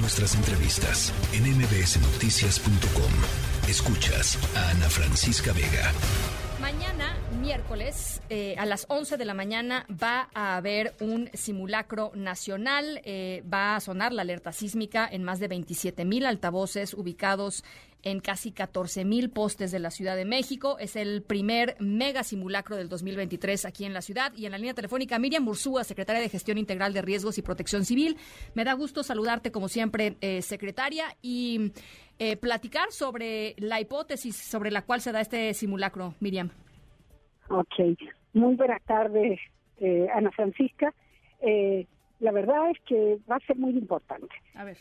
Nuestras entrevistas en mbsnoticias.com. Escuchas a Ana Francisca Vega. Mañana, miércoles, eh, a las 11 de la mañana, va a haber un simulacro nacional. Eh, va a sonar la alerta sísmica en más de 27 mil altavoces ubicados en casi 14 mil postes de la Ciudad de México. Es el primer mega simulacro del 2023 aquí en la ciudad. Y en la línea telefónica, Miriam Mursúa, secretaria de Gestión Integral de Riesgos y Protección Civil. Me da gusto saludarte, como siempre, eh, secretaria, y eh, platicar sobre la hipótesis sobre la cual se da este simulacro, Miriam. Ok. Muy buenas tardes, eh, Ana Francisca. La verdad es que va a ser muy importante.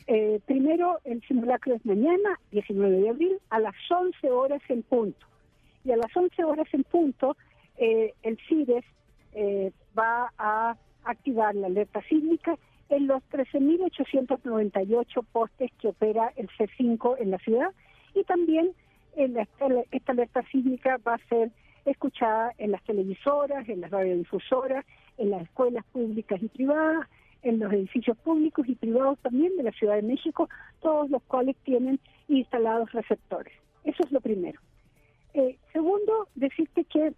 Eh, primero, el simulacro es mañana, 19 de abril, a las 11 horas en punto. Y a las 11 horas en punto, eh, el CIDES eh, va a activar la alerta sísmica en los 13.898 postes que opera el C5 en la ciudad y también en esta alerta sísmica va a ser escuchada en las televisoras, en las radiodifusoras, en las escuelas públicas y privadas, en los edificios públicos y privados también de la Ciudad de México, todos los cuales tienen instalados receptores. Eso es lo primero. Eh, segundo, decirte que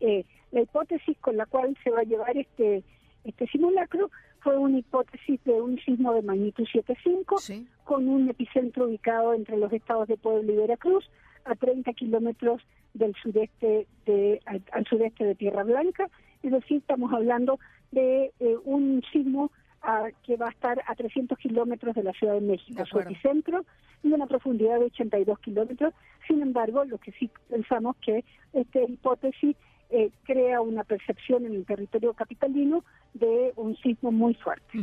eh, la hipótesis con la cual se va a llevar este, este simulacro fue una hipótesis de un sismo de magnitud 7.5 con un epicentro ubicado entre los estados de Puebla y Veracruz a 30 kilómetros del sureste de, al, sureste de Tierra Blanca. Es decir, estamos hablando de eh, un sismo ah, que va a estar a 300 kilómetros de la Ciudad de México, su epicentro, y una profundidad de 82 kilómetros. Sin embargo, lo que sí pensamos que esta hipótesis eh, crea una percepción en el territorio capitalino de un sismo muy fuerte.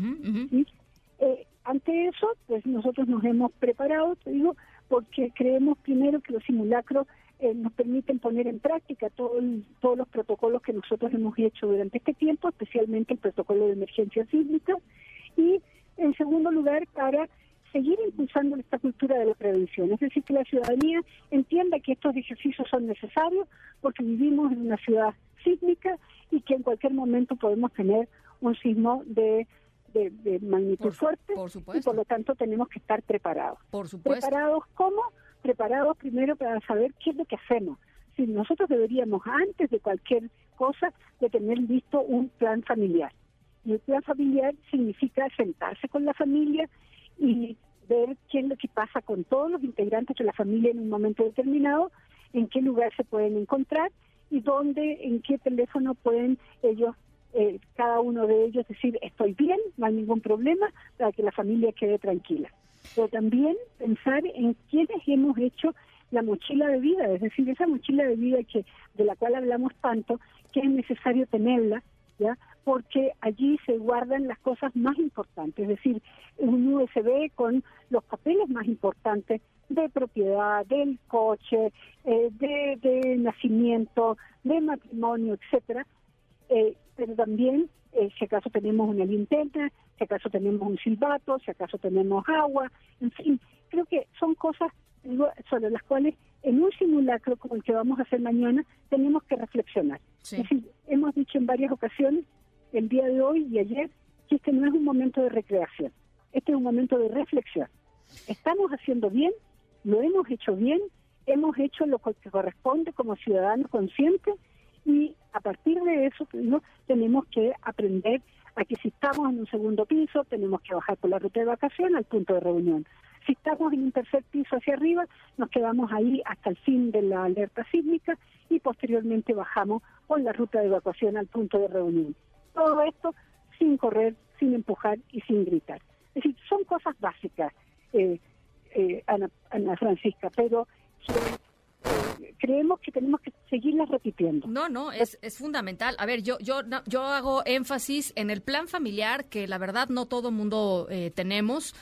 Eh, ante eso, pues nosotros nos hemos preparado, te digo, porque creemos primero que los simulacros eh, nos permiten poner en práctica todo todos los protocolos que nosotros hemos hecho durante este tiempo, especialmente el protocolo de emergencia sísmica, y en segundo lugar para seguir impulsando esta cultura de la prevención, es decir, que la ciudadanía entienda que estos ejercicios son necesarios porque vivimos en una ciudad sísmica y que en cualquier momento podemos tener un sismo de de, magnitud fuerte y por lo tanto tenemos que estar preparados. Por supuesto. ¿Preparados cómo? Preparados primero para saber qué es lo que hacemos. Si nosotros deberíamos, antes de cualquier cosa, de tener listo un plan familiar. Y el plan familiar significa sentarse con la familia y ver qué es lo que pasa con todos los integrantes de la familia en un momento determinado, en qué lugar se pueden encontrar y dónde, en qué teléfono pueden ellos eh, cada uno de ellos decir estoy bien, no hay ningún problema, para que la familia quede tranquila. Pero también pensar en quiénes hemos hecho la mochila de vida, es decir, esa mochila de vida que de la cual hablamos tanto, que es necesario tenerla, ¿ya? Porque allí se guardan las cosas más importantes, es decir, un USB con los papeles más importantes de propiedad, del coche, eh, de, de nacimiento, de matrimonio, etcétera, eh, pero también eh, si acaso tenemos una linterna, si acaso tenemos un silbato, si acaso tenemos agua, en fin, creo que son cosas sobre las cuales en un simulacro como el que vamos a hacer mañana tenemos que reflexionar. Es decir, hemos dicho en varias ocasiones, el día de hoy y ayer, que este no es un momento de recreación, este es un momento de reflexión. Estamos haciendo bien, lo hemos hecho bien, hemos hecho lo que corresponde como ciudadanos conscientes y a partir de eso ¿no? tenemos que aprender a que si estamos en un segundo piso, tenemos que bajar por la ruta de evacuación al punto de reunión. Si estamos en un tercer piso hacia arriba, nos quedamos ahí hasta el fin de la alerta sísmica y posteriormente bajamos por la ruta de evacuación al punto de reunión. Todo esto sin correr, sin empujar y sin gritar. Es decir, son cosas básicas, eh, eh, Ana, Ana Francisca, pero creemos que tenemos que seguirlas repitiendo. No, no, es, es fundamental. A ver, yo, yo, yo hago énfasis en el plan familiar, que la verdad no todo mundo eh, tenemos.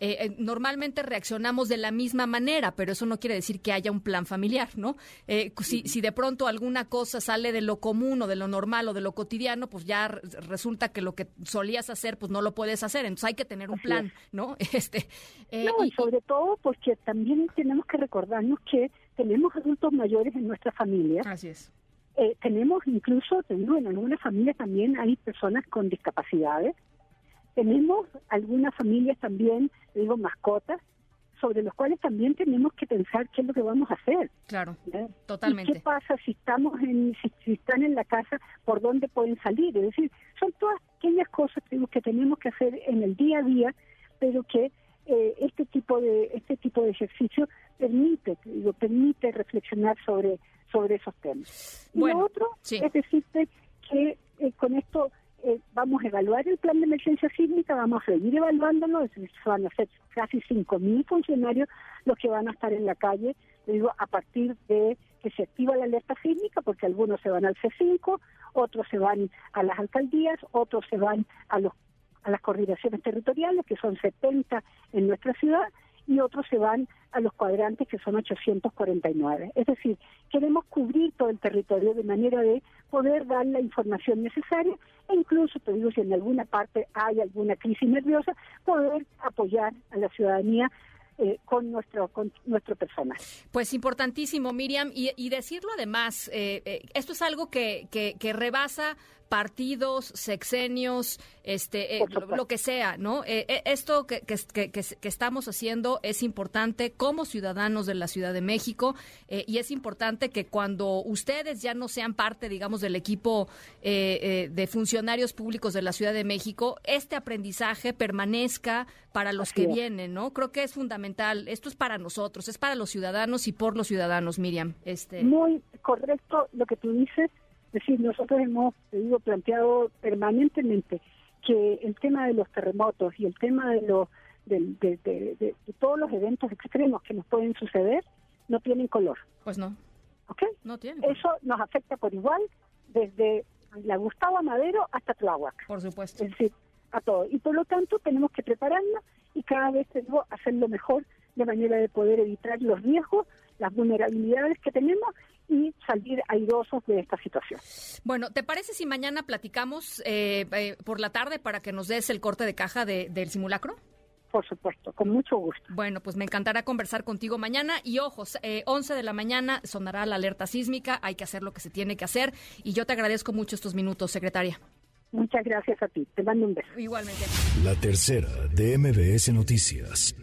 Eh, eh, normalmente reaccionamos de la misma manera, pero eso no quiere decir que haya un plan familiar, ¿no? Eh, si, si de pronto alguna cosa sale de lo común o de lo normal o de lo cotidiano, pues ya resulta que lo que solías hacer, pues no lo puedes hacer. Entonces hay que tener un plan, ¿no? Este, no, y sobre todo porque también tenemos que recordarnos que tenemos adultos mayores en nuestra familia. Así es. tenemos incluso, en algunas familias también hay personas con discapacidades tenemos algunas familias también, digo, mascotas, sobre los cuales también tenemos que pensar qué es lo que vamos a hacer. Claro, totalmente. ¿Qué pasa si estamos en, si, están en la casa, por dónde pueden salir? Es decir, son todas aquellas cosas que tenemos que hacer en el día a día, pero que eh, este tipo de este tipo de ejercicio permite, digo, permite reflexionar sobre sobre esos temas. Y lo otro es decirte que eh, con esto eh, vamos a evaluar el plan de emergencia sísmica, vamos a seguir evaluándolo, van a ser casi 5.000 funcionarios los que van a estar en la calle, digo, a partir de que se activa la alerta sísmica, porque algunos se van al C5, otros se van a las alcaldías, otros se van a los a las coordinaciones territoriales, que son 70 en nuestra ciudad, y otros se van a los cuadrantes que son 849. Es decir, queremos cubrir todo el territorio de manera de poder dar la información necesaria e incluso, te digo, si en alguna parte hay alguna crisis nerviosa, poder apoyar a la ciudadanía eh, con nuestro con nuestro personal. Pues importantísimo, Miriam, y, decirlo además, eh, eh, esto es algo que, que, que rebasa partidos, sexenios, este, eh, lo, que sea, ¿no? Eh, eh, esto que, que, que, estamos haciendo es importante como ciudadanos de la Ciudad de México y es importante que cuando ustedes ya no sean parte, digamos, del equipo de funcionarios públicos de la Ciudad de México, este aprendizaje permanezca para los que vienen, ¿no? Creo que es fundamental. Esto es para nosotros, es para los ciudadanos y por los ciudadanos, Miriam. Este... Muy correcto lo que tú dices es decir, nosotros hemos, te digo, planteado permanentemente que el tema de los terremotos y el tema de los de, todos los eventos extremos que nos pueden suceder no tienen color. Pues no. ¿Ok? No tiene. Eso nos afecta por igual desde la Gustavo Madero hasta Tláhuac. Por supuesto. Es decir, a todo. Y por lo tanto tenemos que prepararnos y cada vez tenemos hacerlo mejor de manera de poder evitar los riesgos, las vulnerabilidades que tenemos y salir airosos de esta situación. Bueno, ¿te parece si mañana platicamos eh, eh, por la tarde para que nos des el corte de caja del simulacro? Por supuesto, con mucho gusto. Bueno, pues me encantará conversar contigo mañana y ojos, eh, 11 de la mañana sonará la alerta sísmica, hay que hacer lo que se tiene que hacer y yo te agradezco mucho estos minutos, secretaria. Muchas gracias a ti, te mando un beso. Igualmente. La tercera de MBS Noticias.